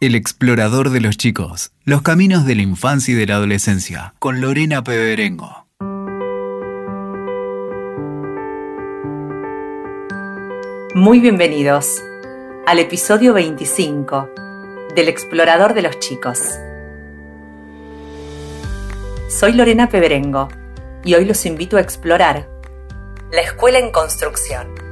El explorador de los chicos, los caminos de la infancia y de la adolescencia, con Lorena Peberengo. Muy bienvenidos al episodio 25 del explorador de los chicos. Soy Lorena Peberengo y hoy los invito a explorar la escuela en construcción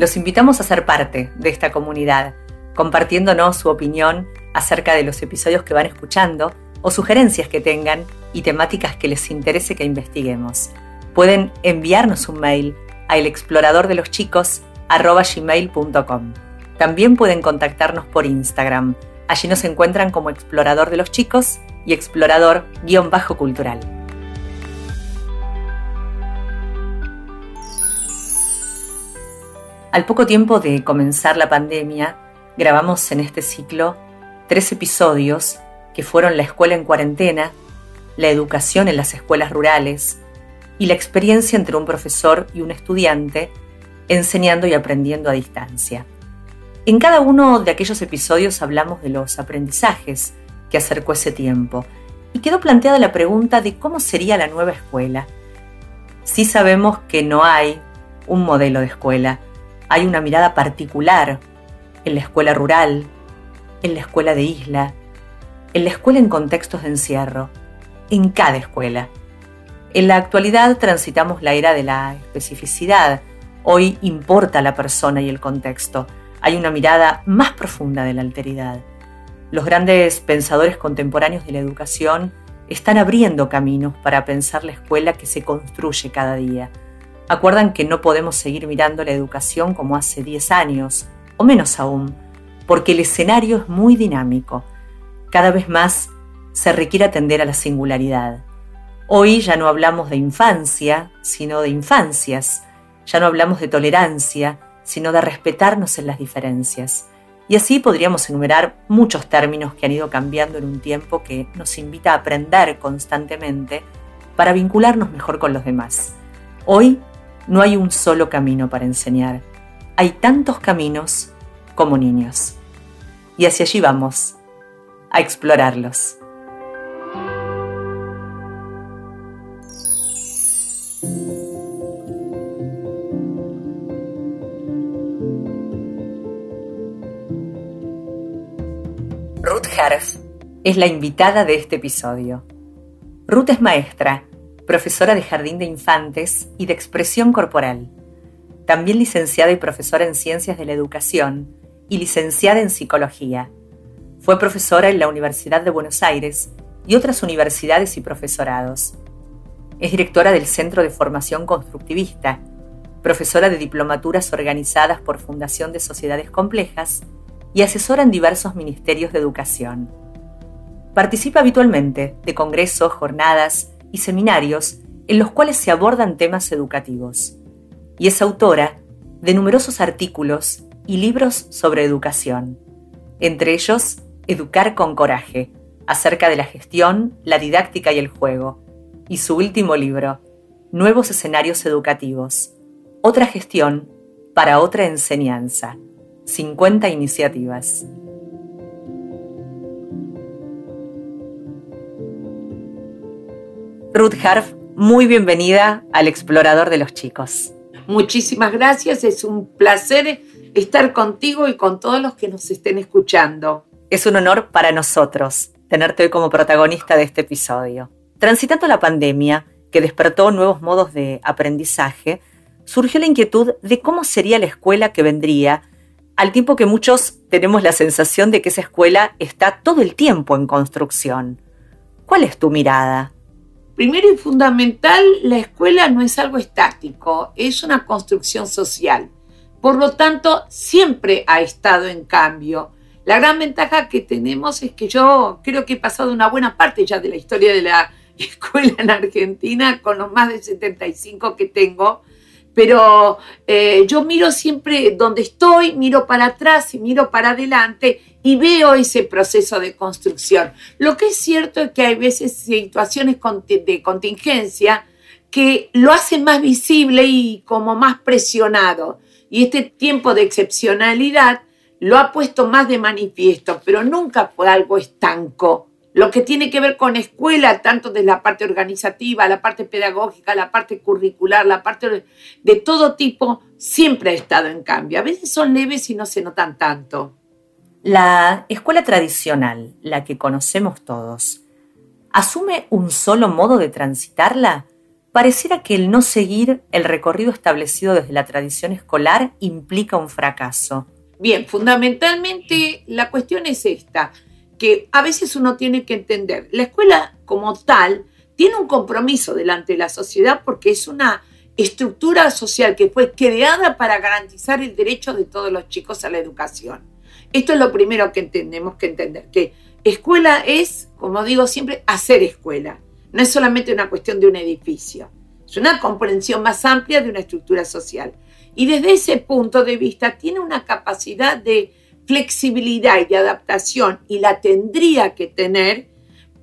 los invitamos a ser parte de esta comunidad, compartiéndonos su opinión acerca de los episodios que van escuchando o sugerencias que tengan y temáticas que les interese que investiguemos. Pueden enviarnos un mail a elexploradordeloschicos.com. También pueden contactarnos por Instagram. Allí nos encuentran como Explorador de los Chicos y Explorador-Cultural. Al poco tiempo de comenzar la pandemia, grabamos en este ciclo tres episodios que fueron la escuela en cuarentena, la educación en las escuelas rurales y la experiencia entre un profesor y un estudiante enseñando y aprendiendo a distancia. En cada uno de aquellos episodios hablamos de los aprendizajes que acercó ese tiempo y quedó planteada la pregunta de cómo sería la nueva escuela. Sí sabemos que no hay un modelo de escuela, hay una mirada particular en la escuela rural, en la escuela de isla, en la escuela en contextos de encierro, en cada escuela. En la actualidad transitamos la era de la especificidad. Hoy importa la persona y el contexto. Hay una mirada más profunda de la alteridad. Los grandes pensadores contemporáneos de la educación están abriendo caminos para pensar la escuela que se construye cada día acuerdan que no podemos seguir mirando la educación como hace 10 años, o menos aún, porque el escenario es muy dinámico. Cada vez más se requiere atender a la singularidad. Hoy ya no hablamos de infancia, sino de infancias. Ya no hablamos de tolerancia, sino de respetarnos en las diferencias. Y así podríamos enumerar muchos términos que han ido cambiando en un tiempo que nos invita a aprender constantemente para vincularnos mejor con los demás. Hoy no hay un solo camino para enseñar. Hay tantos caminos como niños. Y hacia allí vamos, a explorarlos. Ruth Herf es la invitada de este episodio. Ruth es maestra profesora de jardín de infantes y de expresión corporal. También licenciada y profesora en ciencias de la educación y licenciada en psicología. Fue profesora en la Universidad de Buenos Aires y otras universidades y profesorados. Es directora del Centro de Formación Constructivista, profesora de diplomaturas organizadas por Fundación de Sociedades Complejas y asesora en diversos ministerios de educación. Participa habitualmente de congresos, jornadas y seminarios en los cuales se abordan temas educativos. Y es autora de numerosos artículos y libros sobre educación, entre ellos Educar con Coraje, acerca de la gestión, la didáctica y el juego, y su último libro, Nuevos Escenarios Educativos, otra gestión para otra enseñanza, 50 iniciativas. Ruth Harf, muy bienvenida al Explorador de los Chicos. Muchísimas gracias, es un placer estar contigo y con todos los que nos estén escuchando. Es un honor para nosotros tenerte hoy como protagonista de este episodio. Transitando la pandemia, que despertó nuevos modos de aprendizaje, surgió la inquietud de cómo sería la escuela que vendría, al tiempo que muchos tenemos la sensación de que esa escuela está todo el tiempo en construcción. ¿Cuál es tu mirada? Primero y fundamental, la escuela no es algo estático, es una construcción social. Por lo tanto, siempre ha estado en cambio. La gran ventaja que tenemos es que yo creo que he pasado una buena parte ya de la historia de la escuela en Argentina con los más de 75 que tengo pero eh, yo miro siempre donde estoy, miro para atrás y miro para adelante y veo ese proceso de construcción. Lo que es cierto es que hay veces situaciones de contingencia que lo hacen más visible y como más presionado. Y este tiempo de excepcionalidad lo ha puesto más de manifiesto, pero nunca fue algo estanco. Lo que tiene que ver con escuela, tanto de la parte organizativa, la parte pedagógica, la parte curricular, la parte de todo tipo, siempre ha estado en cambio. A veces son leves y no se notan tanto. La escuela tradicional, la que conocemos todos, ¿asume un solo modo de transitarla? Pareciera que el no seguir el recorrido establecido desde la tradición escolar implica un fracaso. Bien, fundamentalmente la cuestión es esta, que a veces uno tiene que entender, la escuela como tal tiene un compromiso delante de la sociedad porque es una estructura social que fue creada para garantizar el derecho de todos los chicos a la educación. Esto es lo primero que tenemos que entender, que escuela es, como digo siempre, hacer escuela. No es solamente una cuestión de un edificio, es una comprensión más amplia de una estructura social. Y desde ese punto de vista tiene una capacidad de flexibilidad y de adaptación y la tendría que tener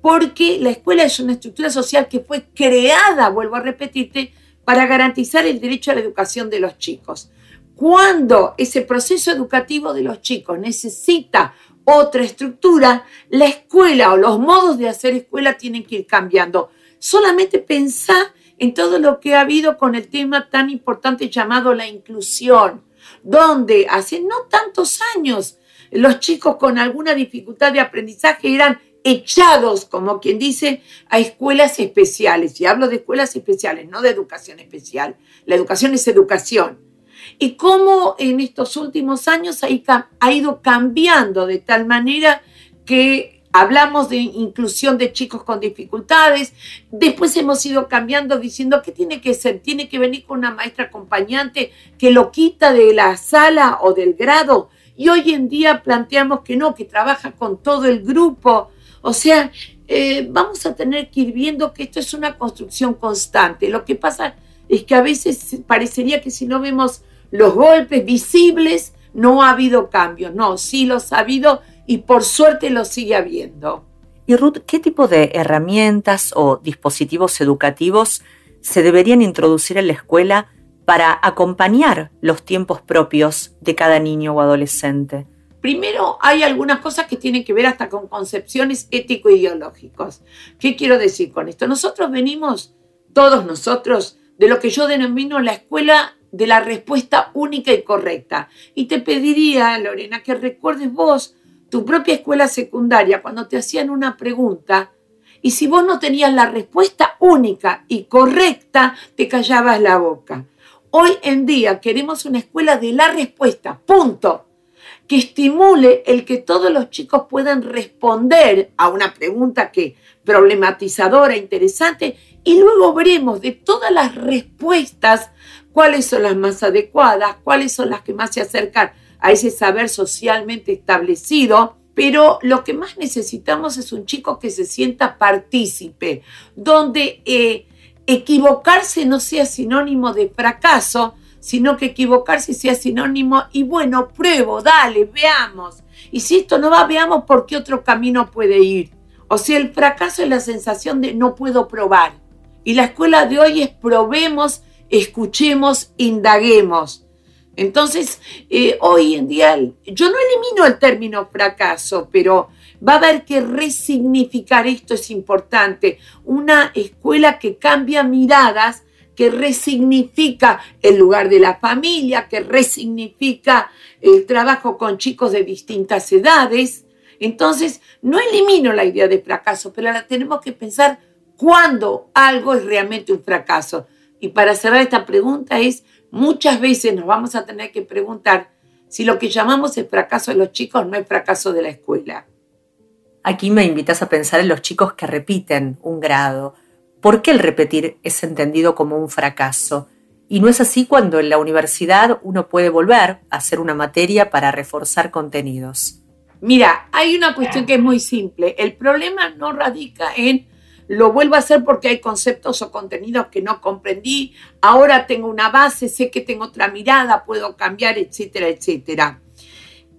porque la escuela es una estructura social que fue creada, vuelvo a repetirte, para garantizar el derecho a la educación de los chicos. Cuando ese proceso educativo de los chicos necesita otra estructura, la escuela o los modos de hacer escuela tienen que ir cambiando. Solamente pensar en todo lo que ha habido con el tema tan importante llamado la inclusión, donde hace no tantos años los chicos con alguna dificultad de aprendizaje eran echados, como quien dice, a escuelas especiales. Y hablo de escuelas especiales, no de educación especial. La educación es educación. Y cómo en estos últimos años ha ido cambiando de tal manera que Hablamos de inclusión de chicos con dificultades, después hemos ido cambiando diciendo que tiene que ser, tiene que venir con una maestra acompañante que lo quita de la sala o del grado. Y hoy en día planteamos que no, que trabaja con todo el grupo. O sea, eh, vamos a tener que ir viendo que esto es una construcción constante. Lo que pasa es que a veces parecería que si no vemos los golpes visibles, no ha habido cambios. No, sí los ha habido y por suerte lo sigue habiendo. Y Ruth, ¿qué tipo de herramientas o dispositivos educativos se deberían introducir en la escuela para acompañar los tiempos propios de cada niño o adolescente? Primero, hay algunas cosas que tienen que ver hasta con concepciones ético-ideológicas. ¿Qué quiero decir con esto? Nosotros venimos, todos nosotros, de lo que yo denomino la escuela de la respuesta única y correcta. Y te pediría, Lorena, que recuerdes vos tu propia escuela secundaria cuando te hacían una pregunta y si vos no tenías la respuesta única y correcta, te callabas la boca. Hoy en día queremos una escuela de la respuesta, punto, que estimule el que todos los chicos puedan responder a una pregunta que problematizadora, interesante, y luego veremos de todas las respuestas cuáles son las más adecuadas, cuáles son las que más se acercan a ese saber socialmente establecido, pero lo que más necesitamos es un chico que se sienta partícipe, donde eh, equivocarse no sea sinónimo de fracaso, sino que equivocarse sea sinónimo y bueno, pruebo, dale, veamos. Y si esto no va, veamos por qué otro camino puede ir. O sea, el fracaso es la sensación de no puedo probar. Y la escuela de hoy es probemos, escuchemos, indaguemos. Entonces, eh, hoy en día, yo no elimino el término fracaso, pero va a haber que resignificar esto, es importante. Una escuela que cambia miradas, que resignifica el lugar de la familia, que resignifica el trabajo con chicos de distintas edades. Entonces, no elimino la idea de fracaso, pero la tenemos que pensar cuándo algo es realmente un fracaso. Y para cerrar esta pregunta es, muchas veces nos vamos a tener que preguntar si lo que llamamos el fracaso de los chicos no es fracaso de la escuela. Aquí me invitas a pensar en los chicos que repiten un grado. ¿Por qué el repetir es entendido como un fracaso? Y no es así cuando en la universidad uno puede volver a hacer una materia para reforzar contenidos. Mira, hay una cuestión que es muy simple. El problema no radica en lo vuelvo a hacer porque hay conceptos o contenidos que no comprendí, ahora tengo una base, sé que tengo otra mirada, puedo cambiar, etcétera, etcétera.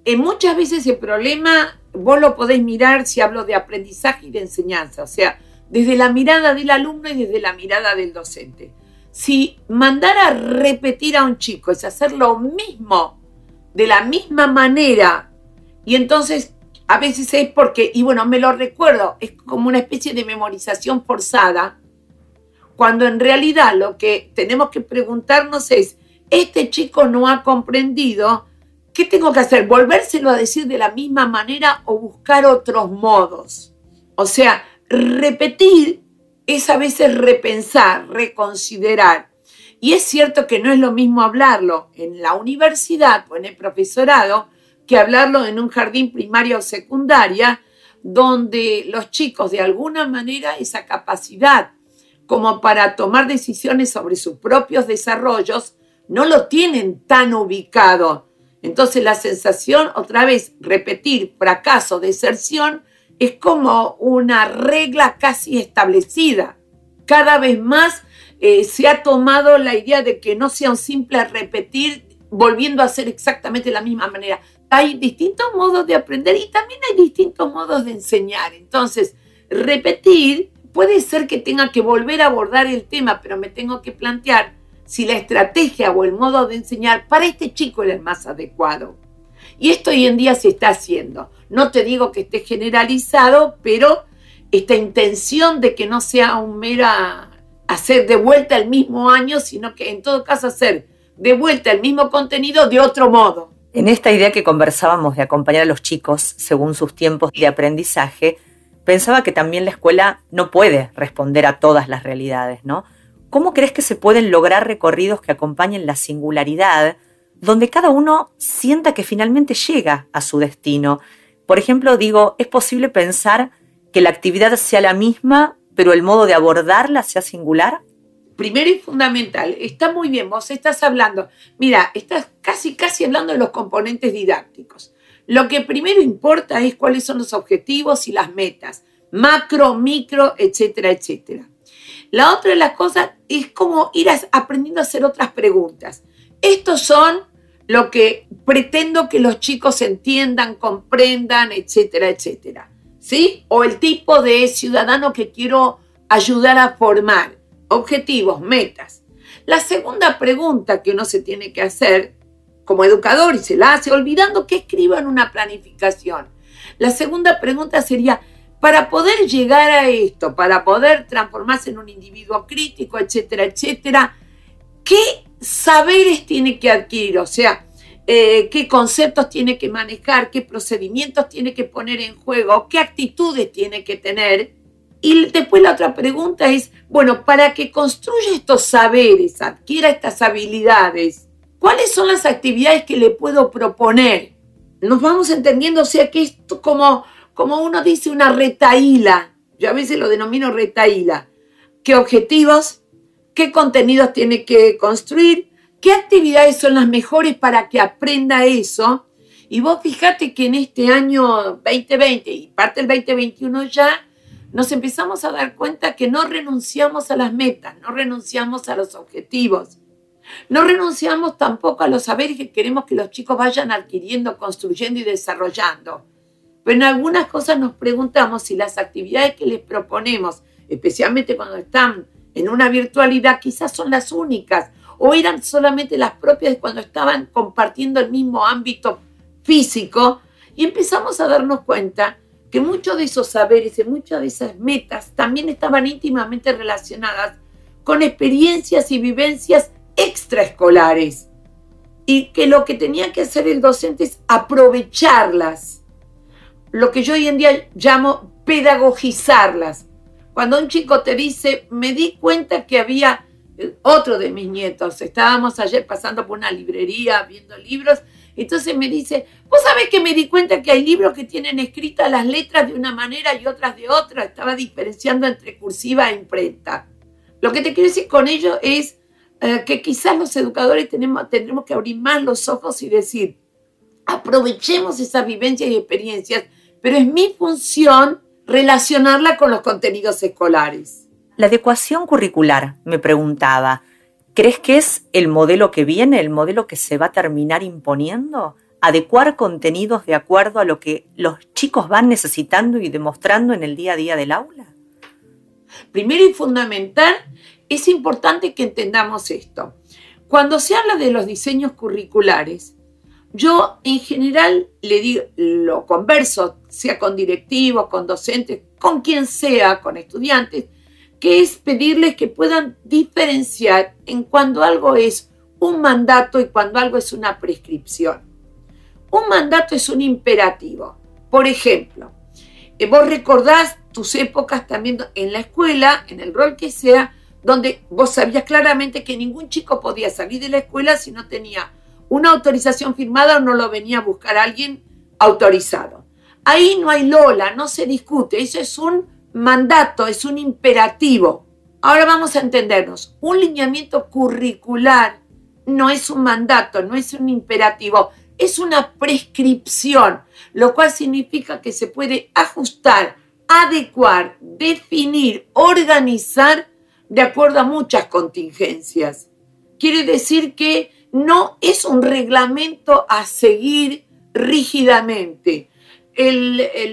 En muchas veces el problema vos lo podés mirar si hablo de aprendizaje y de enseñanza, o sea, desde la mirada del alumno y desde la mirada del docente. Si mandar a repetir a un chico es hacer lo mismo, de la misma manera Y entonces a veces es porque, y bueno, me lo recuerdo, es como una especie de memorización forzada, cuando en realidad lo que tenemos que preguntarnos es, este chico no ha comprendido, ¿qué tengo que hacer? ¿Volvérselo a decir de la misma manera o buscar otros modos? O sea, repetir es a veces repensar, reconsiderar. Y es cierto que no es lo mismo hablarlo en la universidad o en el profesorado que hablarlo en un jardín primario o secundaria, donde los chicos de alguna manera esa capacidad como para tomar decisiones sobre sus propios desarrollos no lo tienen tan ubicado. Entonces la sensación, otra vez, repetir fracaso, deserción, es como una regla casi establecida. Cada vez más eh, se ha tomado la idea de que no sea un simple repetir volviendo a hacer exactamente la misma manera. Hay distintos modos de aprender y también hay distintos modos de enseñar. Entonces, repetir puede ser que tenga que volver a abordar el tema, pero me tengo que plantear si la estrategia o el modo de enseñar para este chico era el más adecuado. Y esto hoy en día se está haciendo. No te digo que esté generalizado, pero esta intención de que no sea un mera hacer de vuelta el mismo año, sino que en todo caso hacer de vuelta el mismo contenido de otro modo. En esta idea que conversábamos de acompañar a los chicos según sus tiempos de aprendizaje, pensaba que también la escuela no puede responder a todas las realidades, ¿no? ¿Cómo crees que se pueden lograr recorridos que acompañen la singularidad, donde cada uno sienta que finalmente llega a su destino? Por ejemplo, digo, ¿es posible pensar que la actividad sea la misma, pero el modo de abordarla sea singular? Primero y fundamental, está muy bien, vos estás hablando, mira, estás casi, casi hablando de los componentes didácticos. Lo que primero importa es cuáles son los objetivos y las metas, macro, micro, etcétera, etcétera. La otra de las cosas es como ir aprendiendo a hacer otras preguntas. Estos son lo que pretendo que los chicos entiendan, comprendan, etcétera, etcétera. ¿Sí? O el tipo de ciudadano que quiero ayudar a formar. Objetivos, metas. La segunda pregunta que uno se tiene que hacer como educador y se la hace olvidando que escriba en una planificación. La segunda pregunta sería, para poder llegar a esto, para poder transformarse en un individuo crítico, etcétera, etcétera, ¿qué saberes tiene que adquirir? O sea, eh, qué conceptos tiene que manejar, qué procedimientos tiene que poner en juego, qué actitudes tiene que tener. Y después la otra pregunta es, bueno, para que construya estos saberes, adquiera estas habilidades, ¿cuáles son las actividades que le puedo proponer? Nos vamos entendiendo, o sea, que esto como como uno dice, una retaíla. Yo a veces lo denomino retaíla. ¿Qué objetivos? ¿Qué contenidos tiene que construir? ¿Qué actividades son las mejores para que aprenda eso? Y vos fíjate que en este año 2020 y parte del 2021 ya nos empezamos a dar cuenta que no renunciamos a las metas, no renunciamos a los objetivos, no renunciamos tampoco a los saberes que queremos que los chicos vayan adquiriendo, construyendo y desarrollando. Pero en algunas cosas nos preguntamos si las actividades que les proponemos, especialmente cuando están en una virtualidad, quizás son las únicas o eran solamente las propias cuando estaban compartiendo el mismo ámbito físico y empezamos a darnos cuenta que muchos de esos saberes y muchas de esas metas también estaban íntimamente relacionadas con experiencias y vivencias extraescolares y que lo que tenía que hacer el docente es aprovecharlas lo que yo hoy en día llamo pedagogizarlas. Cuando un chico te dice, me di cuenta que había eh, otro de mis nietos, estábamos ayer pasando por una librería viendo libros, entonces me dice, vos sabés que me di cuenta que hay libros que tienen escritas las letras de una manera y otras de otra, estaba diferenciando entre cursiva e imprenta. Lo que te quiero decir con ello es eh, que quizás los educadores tenemos, tendremos que abrir más los ojos y decir, aprovechemos esas vivencias y experiencias pero es mi función relacionarla con los contenidos escolares. La adecuación curricular, me preguntaba, ¿crees que es el modelo que viene, el modelo que se va a terminar imponiendo? ¿Adecuar contenidos de acuerdo a lo que los chicos van necesitando y demostrando en el día a día del aula? Primero y fundamental, es importante que entendamos esto. Cuando se habla de los diseños curriculares, Yo en general le digo, lo converso, sea con directivos, con docentes, con quien sea, con estudiantes, que es pedirles que puedan diferenciar en cuando algo es un mandato y cuando algo es una prescripción. Un mandato es un imperativo. Por ejemplo, eh, vos recordás tus épocas también en la escuela, en el rol que sea, donde vos sabías claramente que ningún chico podía salir de la escuela si no tenía una autorización firmada o no lo venía a buscar alguien autorizado. Ahí no hay Lola, no se discute, eso es un mandato, es un imperativo. Ahora vamos a entendernos, un lineamiento curricular no es un mandato, no es un imperativo, es una prescripción, lo cual significa que se puede ajustar, adecuar, definir, organizar de acuerdo a muchas contingencias. Quiere decir que no es un reglamento a seguir rígidamente.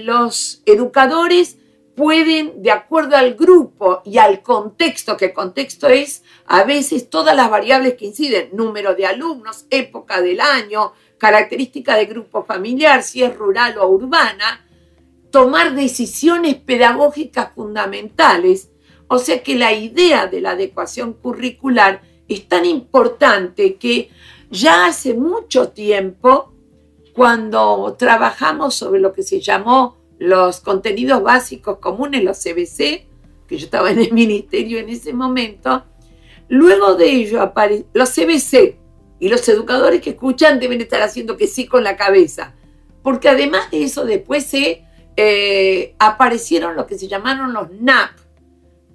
los educadores pueden, de acuerdo al grupo y al contexto, que contexto es a veces todas las variables que inciden, número de alumnos, época del año, característica de grupo familiar, si es rural o urbana, tomar decisiones pedagógicas fundamentales. O sea que la idea de la adecuación curricular es tan importante que ya hace mucho tiempo, cuando trabajamos sobre lo que se llamó los contenidos básicos comunes, los CBC, que yo estaba en el ministerio en ese momento, luego de ello los CBC y los educadores que escuchan deben estar haciendo que sí con la cabeza, porque además de eso después eh, aparecieron lo que se llamaron los NAP,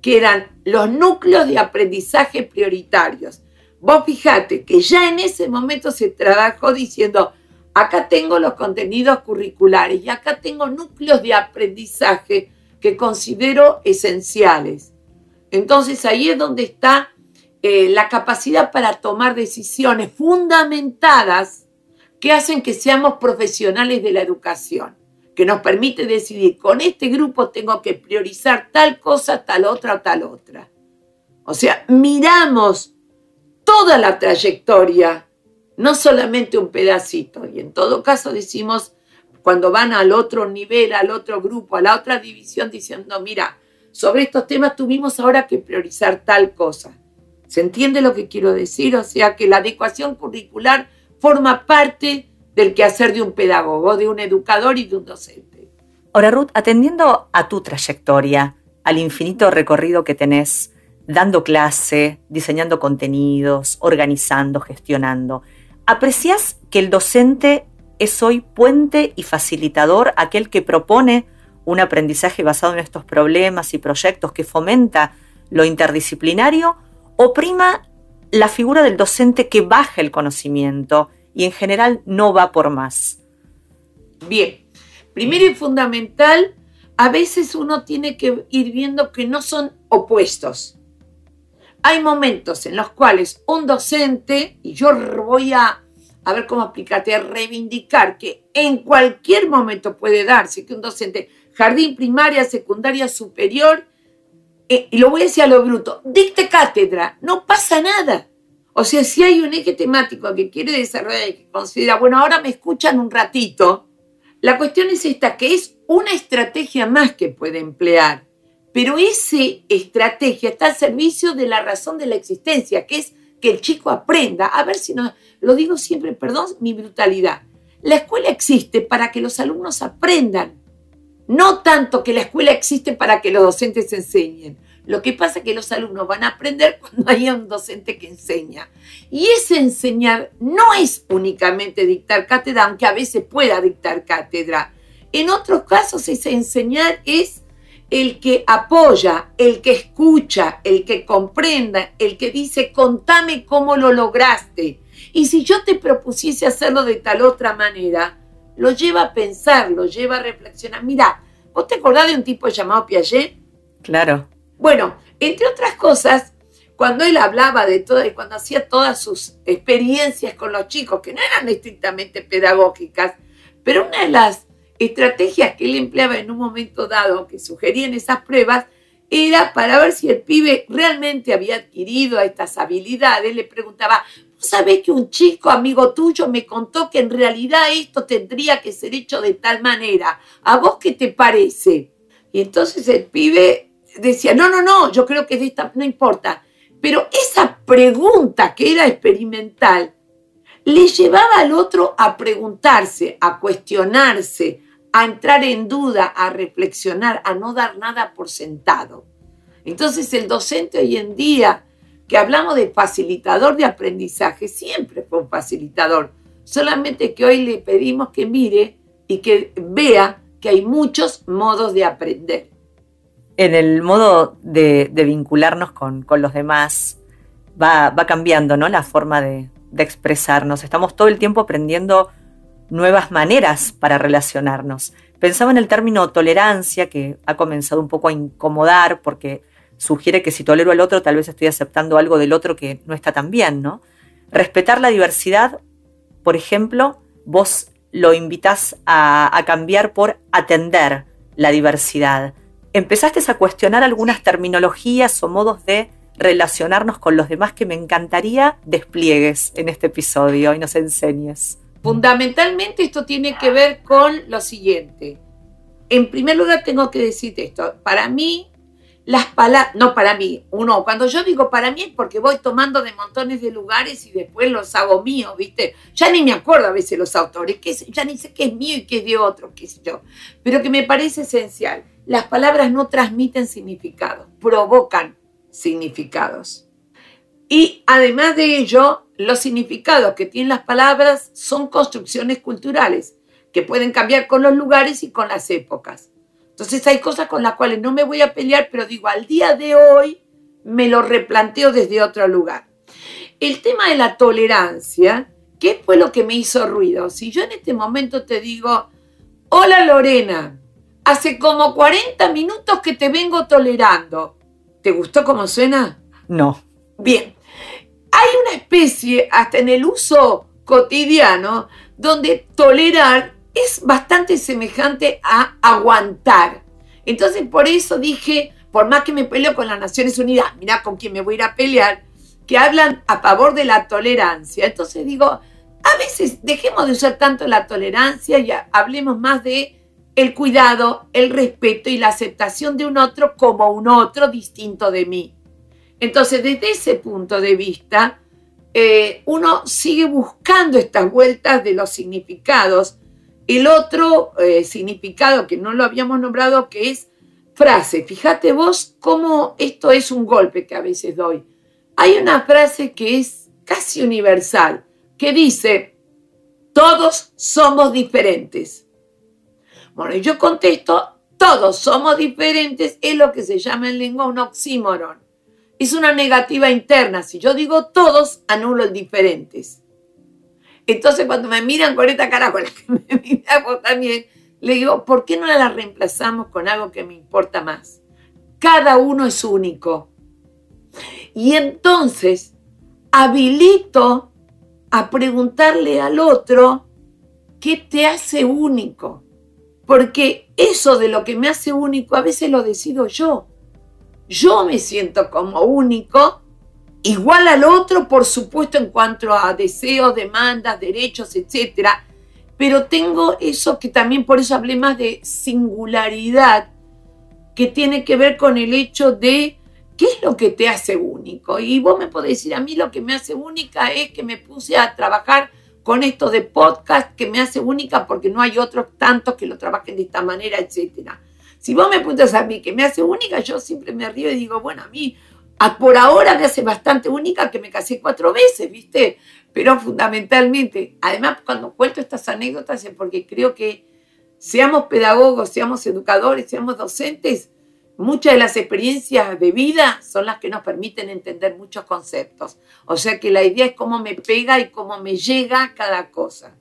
que eran los núcleos de aprendizaje prioritarios. Vos fijate que ya en ese momento se trabajó diciendo, acá tengo los contenidos curriculares y acá tengo núcleos de aprendizaje que considero esenciales. Entonces ahí es donde está eh, la capacidad para tomar decisiones fundamentadas que hacen que seamos profesionales de la educación que nos permite decidir, con este grupo tengo que priorizar tal cosa, tal otra o tal otra. O sea, miramos toda la trayectoria, no solamente un pedacito. Y en todo caso decimos, cuando van al otro nivel, al otro grupo, a la otra división, diciendo, mira, sobre estos temas tuvimos ahora que priorizar tal cosa. ¿Se entiende lo que quiero decir? O sea, que la adecuación curricular forma parte del quehacer de un pedagogo, de un educador y de un docente. Ahora, Ruth, atendiendo a tu trayectoria, al infinito recorrido que tenés, dando clase, diseñando contenidos, organizando, gestionando, ¿aprecias que el docente es hoy puente y facilitador, aquel que propone un aprendizaje basado en estos problemas y proyectos que fomenta lo interdisciplinario o prima la figura del docente que baja el conocimiento y en general no va por más. Bien, primero y fundamental, a veces uno tiene que ir viendo que no son opuestos. Hay momentos en los cuales un docente, y yo voy a, a ver cómo explicarte, a reivindicar que en cualquier momento puede darse que un docente, jardín primaria, secundaria, superior, eh, y lo voy a decir a lo bruto, dicte cátedra, no pasa nada. O sea, si hay un eje temático que quiere desarrollar y que considera, bueno, ahora me escuchan un ratito, la cuestión es esta, que es una estrategia más que puede emplear, pero esa estrategia está al servicio de la razón de la existencia, que es que el chico aprenda. A ver si no, lo digo siempre, perdón mi brutalidad. La escuela existe para que los alumnos aprendan, no tanto que la escuela existe para que los docentes enseñen. Lo que pasa es que los alumnos van a aprender cuando haya un docente que enseña. Y ese enseñar no es únicamente dictar cátedra, aunque a veces pueda dictar cátedra. En otros casos ese enseñar es el que apoya, el que escucha, el que comprenda, el que dice, contame cómo lo lograste. Y si yo te propusiese hacerlo de tal otra manera, lo lleva a pensar, lo lleva a reflexionar. Mira, ¿vos te acordás de un tipo llamado Piaget? Claro. Bueno, entre otras cosas, cuando él hablaba de todo y cuando hacía todas sus experiencias con los chicos, que no eran estrictamente pedagógicas, pero una de las estrategias que él empleaba en un momento dado, que sugería en esas pruebas, era para ver si el pibe realmente había adquirido estas habilidades. Le preguntaba, ¿vos sabés que un chico amigo tuyo me contó que en realidad esto tendría que ser hecho de tal manera? ¿A vos qué te parece? Y entonces el pibe decía, no, no, no, yo creo que de esta, no importa. Pero esa pregunta que era experimental le llevaba al otro a preguntarse, a cuestionarse, a entrar en duda, a reflexionar, a no dar nada por sentado. Entonces el docente hoy en día, que hablamos de facilitador de aprendizaje, siempre fue un facilitador, solamente que hoy le pedimos que mire y que vea que hay muchos modos de aprender. En el modo de, vincularnos con, los demás va, cambiando ¿no? la forma de expresarnos. Estamos todo el tiempo aprendiendo nuevas maneras para relacionarnos. Pensaba en el término tolerancia, que ha comenzado un poco a incomodar porque sugiere que si tolero al otro, tal vez estoy aceptando algo del otro que no está tan bien, ¿no? Respetar la diversidad, por ejemplo, vos lo invitas a, a cambiar por atender la diversidad. Empezaste a cuestionar algunas terminologías o modos de relacionarnos con los demás que me encantaría despliegues en este episodio y nos enseñes. Fundamentalmente esto tiene que ver con lo siguiente. En primer lugar tengo que decirte esto. Para mí, las palabras, no para mí, uno, cuando yo digo para mí es porque voy tomando de montones de lugares y después los hago míos, ¿viste? Ya ni me acuerdo a veces los autores, que ya ni sé qué es mío y qué es de otro, qué sé yo. Pero que me parece esencial. Las palabras no transmiten significado, provocan significados. Y además de ello, los significados que tienen las palabras son construcciones culturales que pueden cambiar con los lugares y con las épocas. Entonces hay cosas con las cuales no me voy a pelear, pero digo, al día de hoy me lo replanteo desde otro lugar. El tema de la tolerancia, ¿qué fue lo que me hizo ruido? Si yo en este momento te digo, hola Lorena, hace como 40 minutos que te vengo tolerando. ¿Te gustó cómo suena? No. Bien, hay una especie, hasta en el uso cotidiano, donde tolerar es bastante semejante a aguantar. Entonces, por eso dije, por más que me peleo con las Naciones Unidas, mira con quién me voy a ir a pelear, que hablan a favor de la tolerancia. Entonces digo, a veces dejemos de usar tanto la tolerancia y hablemos más de el cuidado, el respeto y la aceptación de un otro como un otro distinto de mí. Entonces, desde ese punto de vista, eh, uno sigue buscando estas vueltas de los significados. El otro eh, significado que no lo habíamos nombrado, que es frase. Fíjate vos cómo esto es un golpe que a veces doy. Hay una frase que es casi universal, que dice, todos somos diferentes. Bueno, y yo contesto, todos somos diferentes, es lo que se llama en lengua un oxímoron es una negativa interna. Si yo digo todos, anulo diferentes. Entonces, cuando me miran con esta cara con la que me miran también, le digo, ¿por qué no la reemplazamos con algo que me importa más? Cada uno es único. Y entonces habilito a preguntarle al otro qué te hace único. Porque eso de lo que me hace único a veces lo decido yo yo me siento como único, igual al otro, por supuesto, en cuanto a deseos, demandas, derechos, etc. Pero tengo eso que también por eso hablé más de singularidad, que tiene que ver con el hecho de qué es lo que te hace único. Y vos me podés decir, a mí lo que me hace única es que me puse a trabajar con esto de podcast, que me hace única porque no hay otros tantos que lo trabajen de esta manera, etcétera. Si vos me apuntas a mí, que me hace única, yo siempre me río y digo, bueno, a mí por ahora me hace bastante única que me casé cuatro veces, ¿viste? Pero fundamentalmente, además cuando cuento estas anécdotas es porque creo que seamos pedagogos, seamos educadores, seamos docentes, muchas de las experiencias de vida son las que nos permiten entender muchos conceptos. O sea que la idea es cómo me pega y cómo me llega cada cosa.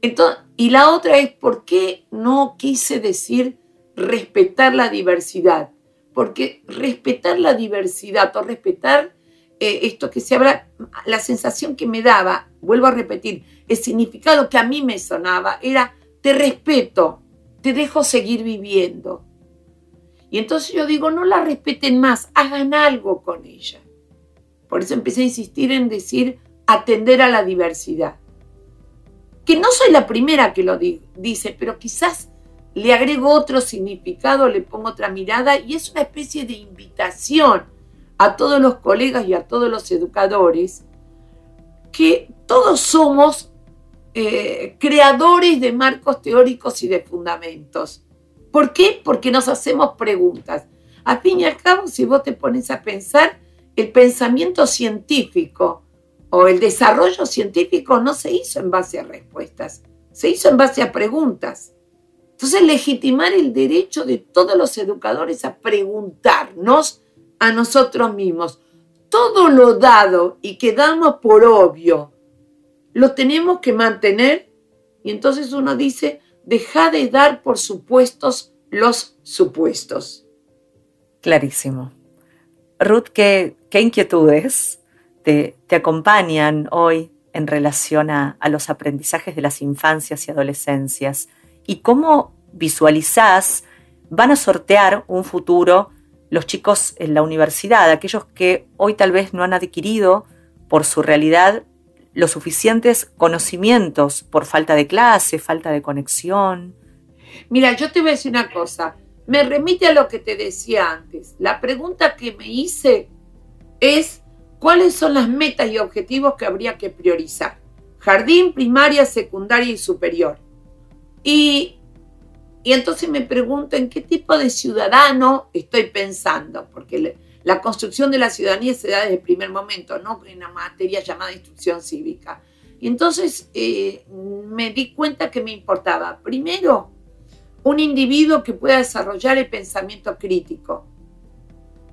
Entonces, y la otra es por qué no quise decir respetar la diversidad, porque respetar la diversidad o respetar eh, esto que se habla, la sensación que me daba, vuelvo a repetir, el significado que a mí me sonaba era, te respeto, te dejo seguir viviendo. Y entonces yo digo, no la respeten más, hagan algo con ella. Por eso empecé a insistir en decir atender a la diversidad. Que no soy la primera que lo dice, pero quizás le agrego otro significado, le pongo otra mirada y es una especie de invitación a todos los colegas y a todos los educadores que todos somos eh, creadores de marcos teóricos y de fundamentos. ¿Por qué? Porque nos hacemos preguntas. A fin y al cabo, si vos te pones a pensar, el pensamiento científico o el desarrollo científico no se hizo en base a respuestas, se hizo en base a preguntas. Entonces, legitimar el derecho de todos los educadores a preguntarnos a nosotros mismos. Todo lo dado y que damos por obvio, lo tenemos que mantener. Y entonces uno dice, deja de dar por supuestos los supuestos. Clarísimo. Ruth, ¿qué, inquietudes te, acompañan hoy en relación a, los aprendizajes de las infancias y adolescencias? ¿Y cómo visualizás van a sortear un futuro los chicos en la universidad, aquellos que hoy tal vez no han adquirido por su realidad los suficientes conocimientos por falta de clase, falta de conexión. Mira, yo te voy a decir una cosa. Me remite a lo que te decía antes. La pregunta que me hice es cuáles son las metas y objetivos que habría que priorizar. Jardín, primaria, secundaria y superior. Y, y entonces me pregunto en qué tipo de ciudadano estoy pensando, porque la construcción de la ciudadanía se da desde el primer momento, no en una materia llamada instrucción cívica. Y entonces eh, me di cuenta que me importaba, primero, un individuo que pueda desarrollar el pensamiento crítico,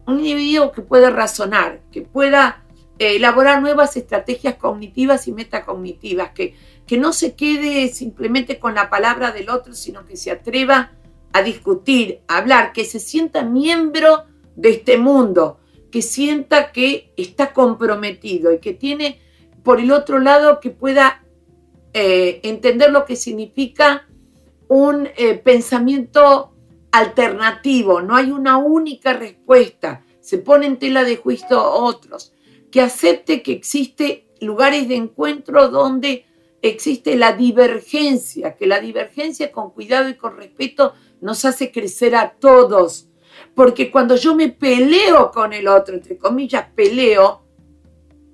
un individuo que pueda razonar, que pueda eh, elaborar nuevas estrategias cognitivas y metacognitivas, que, que no se quede simplemente con la palabra del otro, sino que se atreva a discutir, a hablar, que se sienta miembro de este mundo, que sienta que está comprometido y que tiene, por el otro lado, que pueda eh, entender lo que significa un eh, pensamiento alternativo, no hay una única respuesta, se pone en tela de juicio otros, que acepte que existe lugares de encuentro donde existe la divergencia, que la divergencia con cuidado y con respeto nos hace crecer a todos, porque cuando yo me peleo con el otro, entre comillas, peleo,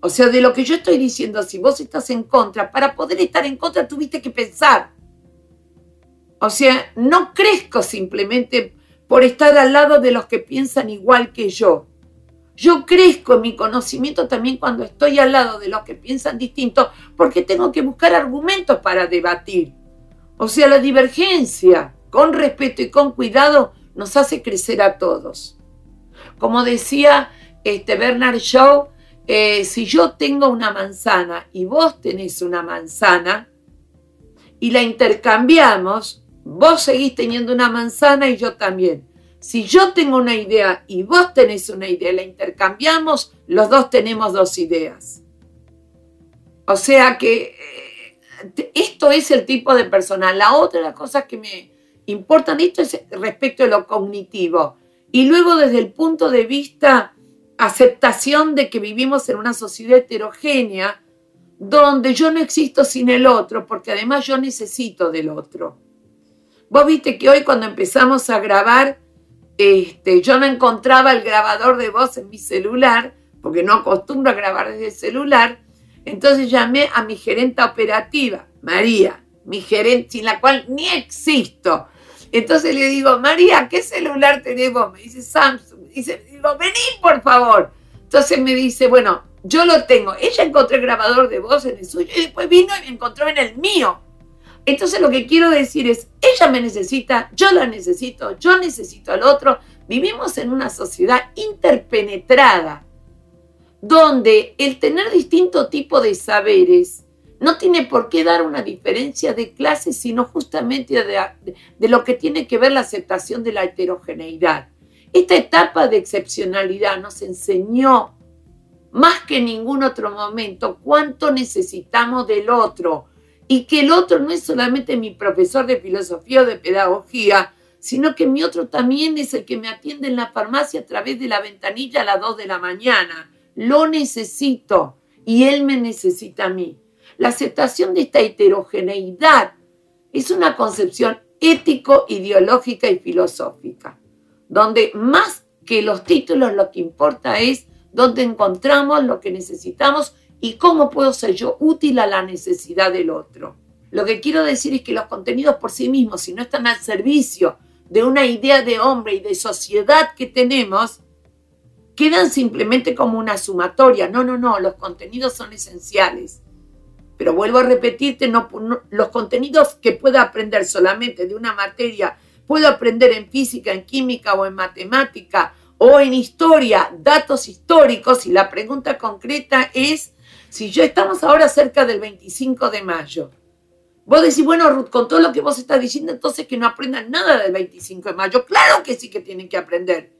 o sea, de lo que yo estoy diciendo, si vos estás en contra, para poder estar en contra tuviste que pensar. O sea, no crezco simplemente por estar al lado de los que piensan igual que yo. Yo crezco en mi conocimiento también cuando estoy al lado de los que piensan distinto, porque tengo que buscar argumentos para debatir. O sea, la divergencia, con respeto y con cuidado, nos hace crecer a todos. Como decía este Bernard Shaw, eh, si yo tengo una manzana y vos tenés una manzana y la intercambiamos, vos seguís teniendo una manzana y yo también. Si yo tengo una idea y vos tenés una idea, la intercambiamos, los dos tenemos dos ideas. O sea que eh, esto es el tipo de persona. La otra de las cosas que me, importan esto es respecto a lo cognitivo. Y luego desde el punto de vista aceptación de que vivimos en una sociedad heterogénea, donde yo no existo sin el otro, porque además yo necesito del otro. Vos viste que hoy cuando empezamos a grabar, este, yo no encontraba el grabador de voz en mi celular, porque no acostumbro a grabar desde el celular, entonces llamé a mi gerente operativa, María, mi gerente, sin la cual ni existo. Entonces le digo, María, ¿qué celular tenemos? Me dice Samsung. Dice, digo, vení por favor. Entonces me dice, bueno, yo lo tengo. Ella encontró el grabador de voz en el suyo y después vino y me encontró en el mío. Entonces lo que quiero decir es, ella me necesita, yo la necesito, yo necesito al otro. Vivimos en una sociedad interpenetrada, donde el tener distinto tipo de saberes no tiene por qué dar una diferencia de clase, sino justamente de, lo que tiene que ver la aceptación de la heterogeneidad. Esta etapa de excepcionalidad nos enseñó más que en ningún otro momento cuánto necesitamos del otro y que el otro no es solamente mi profesor de filosofía o de pedagogía, sino que mi otro también es el que me atiende en la farmacia a través de la ventanilla a las 2 de la mañana. Lo necesito y él me necesita a mí. La aceptación de esta heterogeneidad es una concepción ético, ideológica y filosófica, donde más que los títulos lo que importa es dónde encontramos lo que necesitamos y cómo puedo ser yo útil a la necesidad del otro. Lo que quiero decir es que los contenidos por sí mismos, si no están al servicio de una idea de hombre y de sociedad que tenemos, quedan simplemente como una sumatoria. No, no, no, los contenidos son esenciales. Pero vuelvo a repetirte, los contenidos que pueda aprender solamente de una materia, puedo aprender en física, en química o en matemática o en historia, datos históricos, y la pregunta concreta es si yo estamos ahora cerca del 25 de mayo. Vos decís, bueno, Ruth, con todo lo que vos estás diciendo, entonces que no aprendan nada del 25 de mayo. Claro que sí que tienen que aprender.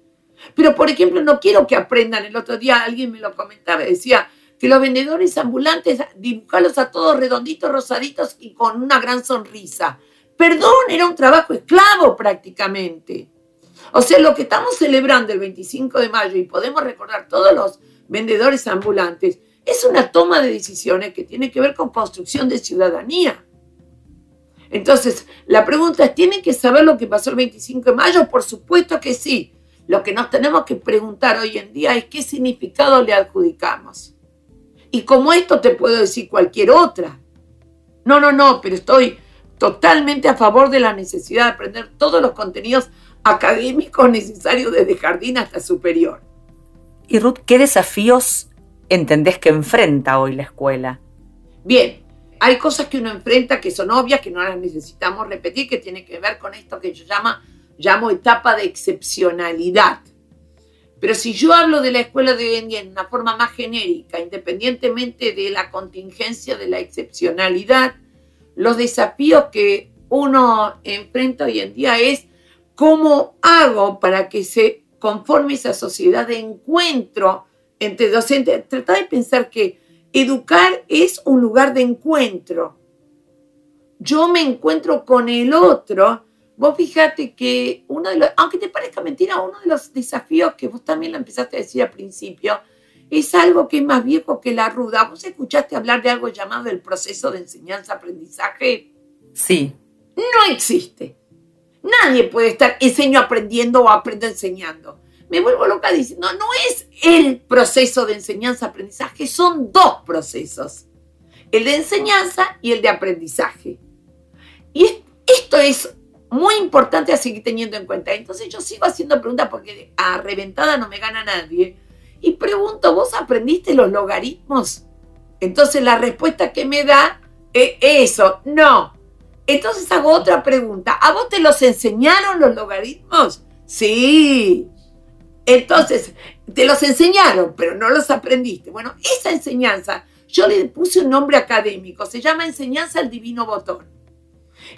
Pero, por ejemplo, no quiero que aprendan. El otro día alguien me lo comentaba, decía, que los vendedores ambulantes dibujarlos a todos redonditos, rosaditos y con una gran sonrisa. Perdón, era un trabajo esclavo prácticamente. O sea, lo que estamos celebrando el 25 de mayo y podemos recordar todos los vendedores ambulantes es una toma de decisiones que tiene que ver con construcción de ciudadanía. Entonces, la pregunta es, ¿tienen que saber lo que pasó el 25 de mayo? Por supuesto que sí. Lo que nos tenemos que preguntar hoy en día es qué significado le adjudicamos. Y como esto te puedo decir cualquier otra. No, no, no, pero estoy totalmente a favor de la necesidad de aprender todos los contenidos académicos necesarios desde jardín hasta superior. Y Ruth, ¿qué desafíos entendés que enfrenta hoy la escuela? Bien, hay cosas que uno enfrenta que son obvias, que no las necesitamos repetir, que tiene que ver con esto que yo llama, llamo etapa de excepcionalidad. Pero si yo hablo de la escuela de hoy en día en una forma más genérica, independientemente de la contingencia, de la excepcionalidad, los desafíos que uno enfrenta hoy en día es cómo hago para que se conforme esa sociedad de encuentro entre docentes. Trata de pensar que educar es un lugar de encuentro. Yo me encuentro con el otro Vos fíjate que uno de los, aunque te parezca mentira, uno de los desafíos que vos también lo empezaste a decir al principio, es algo que es más viejo que la ruda. ¿Vos escuchaste hablar de algo llamado el proceso de enseñanza-aprendizaje? Sí. No existe. Nadie puede estar enseño aprendiendo o aprendo enseñando. Me vuelvo loca diciendo, no, es el proceso de enseñanza-aprendizaje, son dos procesos. El de enseñanza y el de aprendizaje. Y esto es muy importante a seguir teniendo en cuenta. Entonces yo sigo haciendo preguntas porque a reventada no me gana nadie. Y pregunto, ¿vos aprendiste los logaritmos? Entonces la respuesta que me da es eso, no. Entonces hago otra pregunta. ¿A vos te los enseñaron los logaritmos? Sí. Entonces, te los enseñaron, pero no los aprendiste. Bueno, esa enseñanza, yo le puse un nombre académico, se llama enseñanza al divino botón.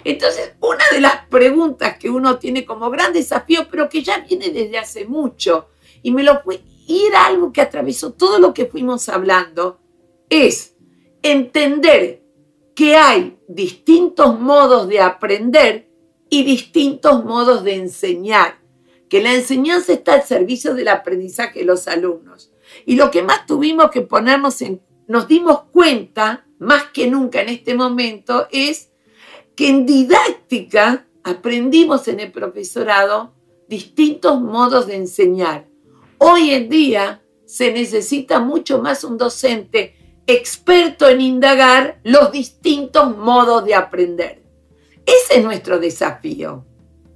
Entonces, una de las preguntas que uno tiene como gran desafío, pero que ya viene desde hace mucho, y me lo fue, y era algo que atravesó todo lo que fuimos hablando, es entender que hay distintos modos de aprender y distintos modos de enseñar, que la enseñanza está al servicio del aprendizaje de los alumnos. Y lo que más tuvimos que ponernos en, nos dimos cuenta, más que nunca en este momento, es que en didáctica aprendimos en el profesorado distintos modos de enseñar. Hoy en día se necesita mucho más un docente experto en indagar los distintos modos de aprender. Ese es nuestro desafío.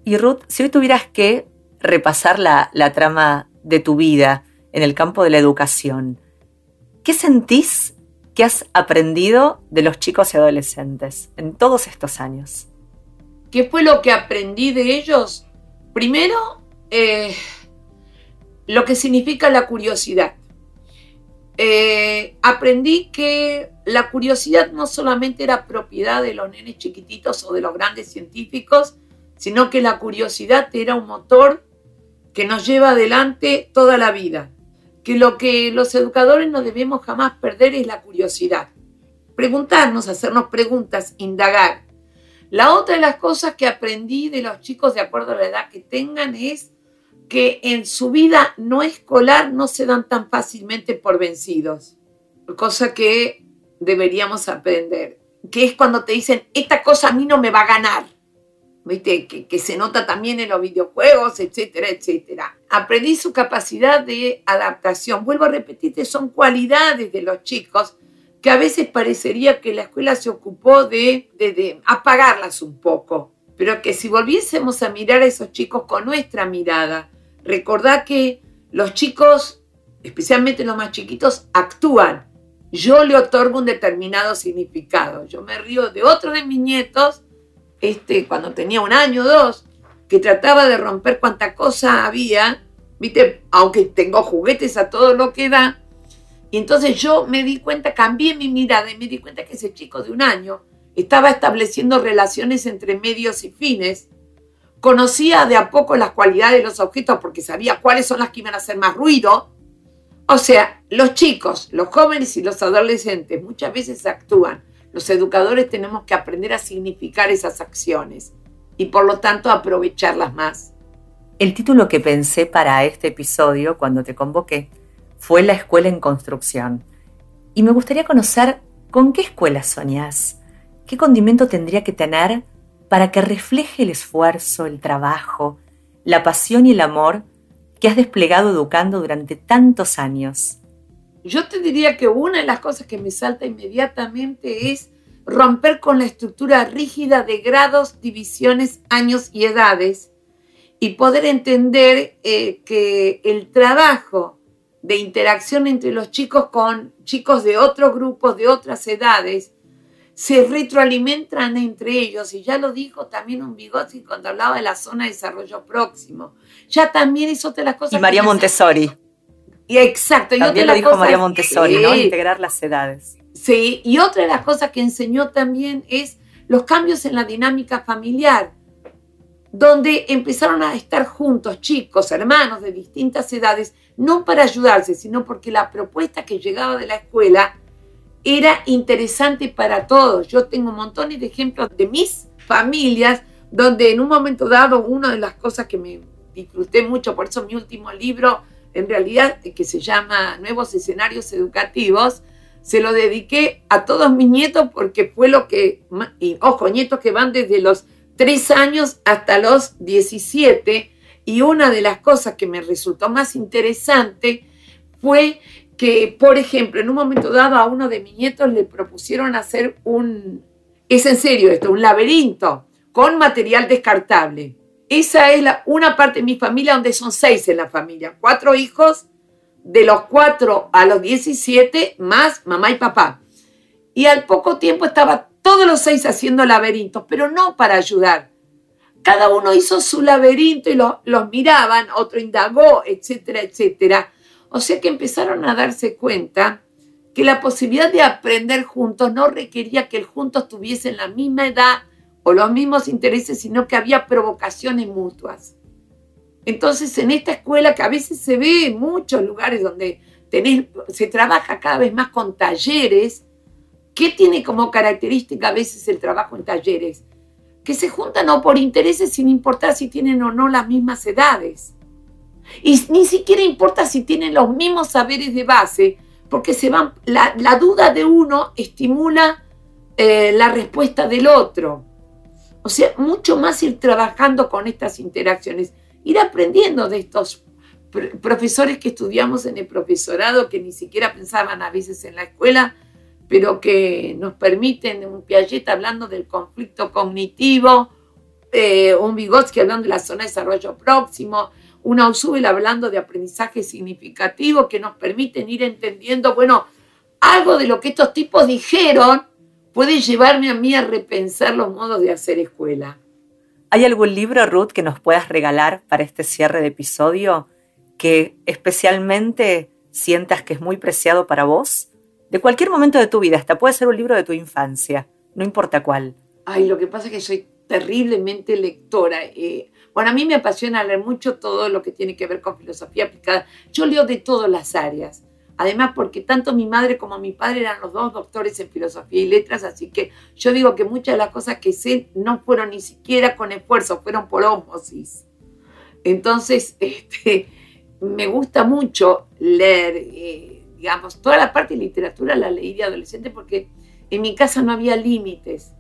Y Ruth, si hoy tuvieras que repasar la, la trama de tu vida en el campo de la educación, ¿qué sentís ¿Qué has aprendido de los chicos y adolescentes en todos estos años? ¿Qué fue lo que aprendí de ellos? Primero, eh, lo que significa la curiosidad. Eh, aprendí que la curiosidad no solamente era propiedad de los nenes chiquititos o de los grandes científicos, sino que la curiosidad era un motor que nos lleva adelante toda la vida que lo que los educadores no debemos jamás perder es la curiosidad. Preguntarnos, hacernos preguntas, indagar. La otra de las cosas que aprendí de los chicos de acuerdo a la edad que tengan es que en su vida no escolar no se dan tan fácilmente por vencidos, cosa que deberíamos aprender, que es cuando te dicen, esta cosa a mí no me va a ganar, Que, se nota también en los videojuegos, etcétera, etcétera. Aprendí su capacidad de adaptación. Vuelvo a repetirte, son cualidades de los chicos que a veces parecería que la escuela se ocupó de, de, de apagarlas un poco, pero que si volviésemos a mirar a esos chicos con nuestra mirada, recordad que los chicos, especialmente los más chiquitos, actúan. Yo le otorgo un determinado significado. Yo me río de otro de mis nietos, este, cuando tenía un año o dos, que trataba de romper cuanta cosa había, ¿viste? Aunque tengo juguetes a todo lo que da. Y entonces yo me di cuenta, cambié mi mirada y me di cuenta que ese chico de un año estaba estableciendo relaciones entre medios y fines conocía de a poco las cualidades de los objetos porque sabía cuáles son las que iban a hacer más ruido. O sea, los chicos, los jóvenes y los adolescentes muchas veces actúan. Los educadores tenemos que aprender a significar esas acciones y por lo tanto aprovecharlas más. El título que pensé para este episodio cuando te convoqué fue La escuela en construcción. Y me gustaría conocer con qué escuela soñás, qué condimento tendría que tener para que refleje el esfuerzo, el trabajo, la pasión y el amor que has desplegado educando durante tantos años. Yo te diría que una de las cosas que me salta inmediatamente es romper con la estructura rígida de grados, divisiones, años y edades y poder entender eh, que el trabajo de interacción entre los chicos con chicos de otros grupos, de otras edades, se retroalimentan entre ellos, y ya lo dijo también un Vygotsky cuando hablaba de la zona de desarrollo próximo. Ya también es otra de las cosas. Y María Montessori. Y exacto. Y también lo dijo María Montessori, ¿no? Integrar las edades. Sí, y otra de las cosas que enseñó también es los cambios en la dinámica familiar, donde empezaron a estar juntos chicos, hermanos de distintas edades, no para ayudarse, sino porque la propuesta que llegaba de la escuela era interesante para todos. Yo tengo montones de ejemplos de mis familias donde en un momento dado una de las cosas que me disfruté mucho, por eso mi último libro, en realidad que se llama Nuevos Escenarios Educativos, se lo dediqué a todos mis nietos porque fue lo que, y, ojo, nietos que van desde los 3 años hasta los 17, y una de las cosas que me resultó más interesante fue que, por ejemplo, en un momento dado a uno de mis nietos le propusieron hacer un, es en serio esto, un laberinto con material descartable. Esa es la, una parte de mi familia donde son seis en la familia, cuatro hijos, de los cuatro a los 17, más mamá y papá. Y al poco tiempo estaban todos los seis haciendo laberintos, pero no para ayudar. Cada uno hizo su laberinto y los miraban, otro indagó, etcétera, etcétera o sea que empezaron a darse cuenta que la posibilidad de aprender juntos no requería que el juntos tuviesen la misma edad o los mismos intereses, sino que había provocaciones mutuas. Entonces, en esta escuela que a veces se ve en muchos lugares donde se trabaja cada vez más con talleres, ¿qué tiene como característica a veces el trabajo en talleres? Que se juntan no por intereses sin importar si tienen o no las mismas edades. Y ni siquiera importa si tienen los mismos saberes de base, porque se van, la, duda de uno estimula eh, la respuesta del otro. O sea, mucho más ir trabajando con estas interacciones, ir aprendiendo de estos profesores que estudiamos en el profesorado, que ni siquiera pensaban a veces en la escuela, pero que nos permiten, un Piaget hablando del conflicto cognitivo, eh, un Vygotsky hablando de la zona de desarrollo próximo, una Ausubel hablando de aprendizaje significativo que nos permiten ir entendiendo, bueno, algo de lo que estos tipos dijeron puede llevarme a mí a repensar los modos de hacer escuela. ¿Hay algún libro, Ruth, que nos puedas regalar para este cierre de episodio que especialmente sientas que es muy preciado para vos? De cualquier momento de tu vida, hasta puede ser un libro de tu infancia, no importa cuál. Ay, lo que pasa es que soy terriblemente lectora. Eh, bueno, a mí me apasiona leer mucho todo lo que tiene que ver con filosofía aplicada. Yo leo de todas las áreas, Además, porque tanto mi madre como mi padre eran los dos doctores en filosofía y letras, así que yo digo que muchas de las cosas que sé no fueron ni siquiera con esfuerzo, fueron por ósmosis. Entonces, este, me gusta mucho leer, eh, digamos, toda la parte de literatura la leí de adolescente porque en mi casa no había límites.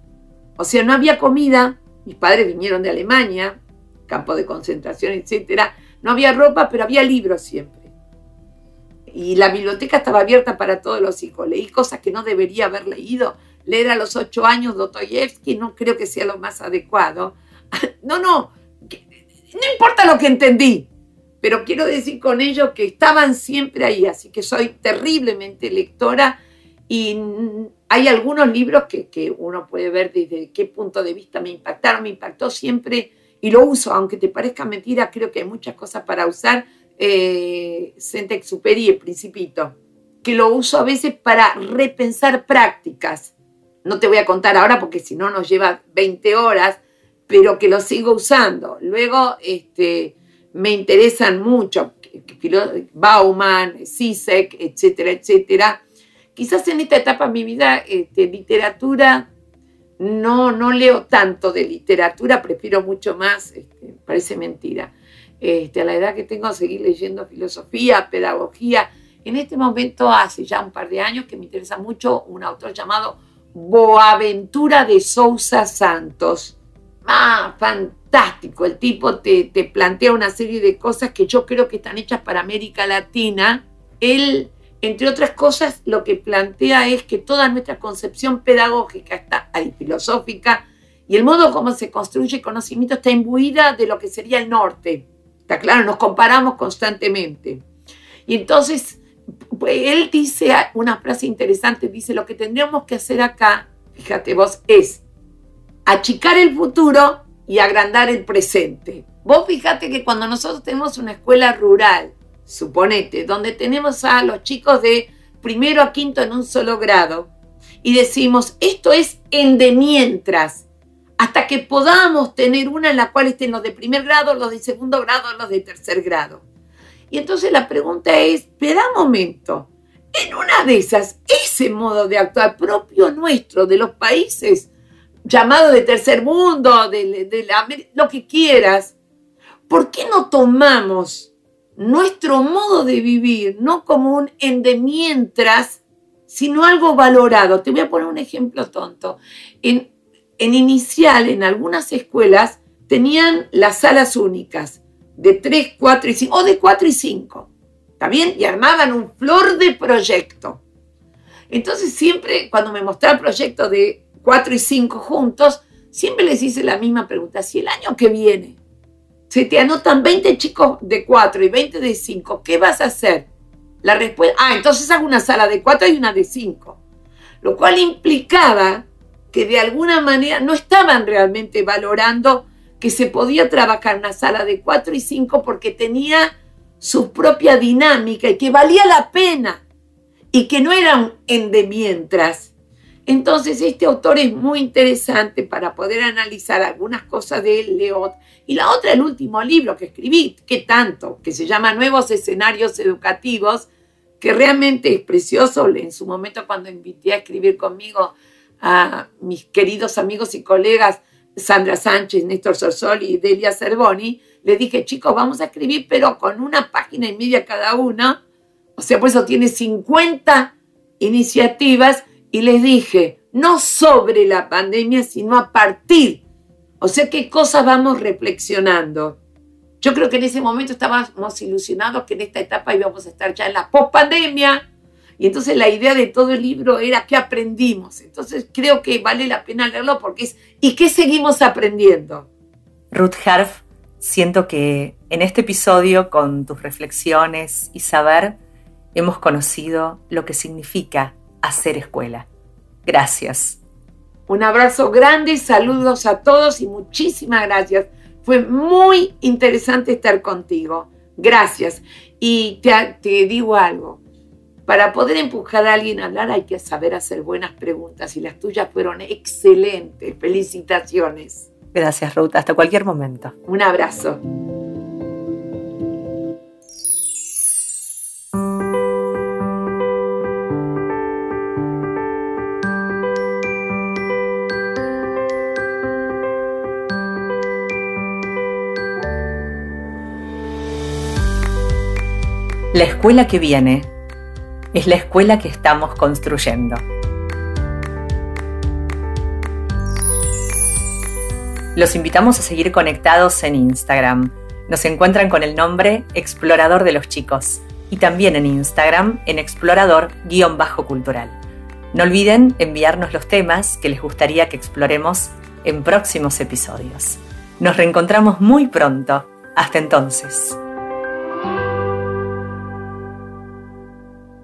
O sea, no había comida, mis padres vinieron de Alemania, campo de concentración, etcétera. No había ropa, pero había libros siempre y la biblioteca estaba abierta para todos los hijos. Leí cosas que no debería haber leído. Leer a los ocho años Dostoyevsky no creo que sea lo más adecuado. No, no, no importa lo que entendí, pero quiero decir con ello que estaban siempre ahí, así que soy terriblemente lectora y hay algunos libros que, que uno puede ver desde qué punto de vista me impactaron, me impactó siempre y lo uso, aunque te parezca mentira, creo que hay muchas cosas para usar eh, Saint-Exupéry, el Principito, que lo uso a veces para repensar prácticas. No te voy a contar ahora porque si no nos lleva 20 horas, pero que lo sigo usando. Luego este, me interesan mucho Bauman, Sisek, etcétera, etcétera. Quizás en esta etapa de mi vida, este, literatura, no, no leo tanto de literatura, prefiero mucho más, este, parece mentira, este, a la edad que tengo, seguir leyendo filosofía, pedagogía. En este momento, hace ya un par de años, que me interesa mucho un autor llamado Boaventura de Sousa Santos. Ah, fantástico. El tipo te, te plantea una serie de cosas que yo creo que están hechas para América Latina. Él, entre otras cosas, lo que plantea es que toda nuestra concepción pedagógica está ahí, filosófica, y el modo como se construye conocimiento está imbuida de lo que sería el norte, Está claro, nos comparamos constantemente. Y entonces, él dice una frase interesante, dice, lo que tendríamos que hacer acá, fíjate vos, es achicar el futuro y agrandar el presente. Vos fíjate que cuando nosotros tenemos una escuela rural, suponete, donde tenemos a los chicos de primero a quinto en un solo grado, y decimos, esto es en de mientras, hasta que podamos tener una en la cual estén los de primer grado, los de segundo grado, los de tercer grado. Y entonces la pregunta es, espera momento, en una de esas, ese modo de actuar propio nuestro, de los países llamados de tercer mundo, de, lo que quieras, ¿por qué no tomamos nuestro modo de vivir no como un en de mientras, sino algo valorado? Te voy a poner un ejemplo tonto. En, en inicial, en algunas escuelas, tenían las salas únicas de 3, 4 y 5, o de 4 y 5, ¿está bien? Y armaban un flor de proyecto. Entonces siempre, cuando me mostraban proyectos de 4 y 5 juntos, siempre les hice la misma pregunta. Si el año que viene se te anotan 20 chicos de 4 y 20 de 5, ¿qué vas a hacer? La respuesta, ah, entonces hago una sala de 4 y una de 5. Lo cual implicaba que de alguna manera no estaban realmente valorando que se podía trabajar una sala de 4 y 5 porque tenía su propia dinámica y que valía la pena y que no era un en de mientras. Entonces este autor es muy interesante para poder analizar algunas cosas de Leot. Y la otra, el último libro que escribí, que tanto, que se llama Nuevos Escenarios Educativos, que realmente es precioso. En su momento cuando invité a escribir conmigo a mis queridos amigos y colegas Sandra Sánchez, Néstor Sorsoli y Delia Cervoni, le dije, chicos, vamos a escribir, pero con una página y media cada una. O sea, por eso tiene 50 iniciativas y les dije, no sobre la pandemia, sino a partir. O sea, qué cosas vamos reflexionando. Yo creo que en ese momento estábamos ilusionados que en esta etapa íbamos a estar ya en la post-pandemia, y entonces la idea de todo el libro era qué aprendimos. Entonces creo que vale la pena leerlo porque es ¿y qué seguimos aprendiendo? Ruth Harf, siento que en este episodio, con tus reflexiones y saber, hemos conocido lo que significa hacer escuela. Gracias. Un abrazo grande, saludos a todos y muchísimas gracias. Fue muy interesante estar contigo. Gracias. Y te, te digo algo, para poder empujar a alguien a hablar hay que saber hacer buenas preguntas y las tuyas fueron excelentes. Felicitaciones. Gracias, Ruth. Hasta cualquier momento. Un abrazo. La escuela que viene es la escuela que estamos construyendo. Los invitamos a seguir conectados en Instagram. Nos encuentran con el nombre Explorador de los Chicos y también en Instagram en explorador-cultural. No olviden enviarnos los temas que les gustaría que exploremos en próximos episodios. Nos reencontramos muy pronto. Hasta entonces.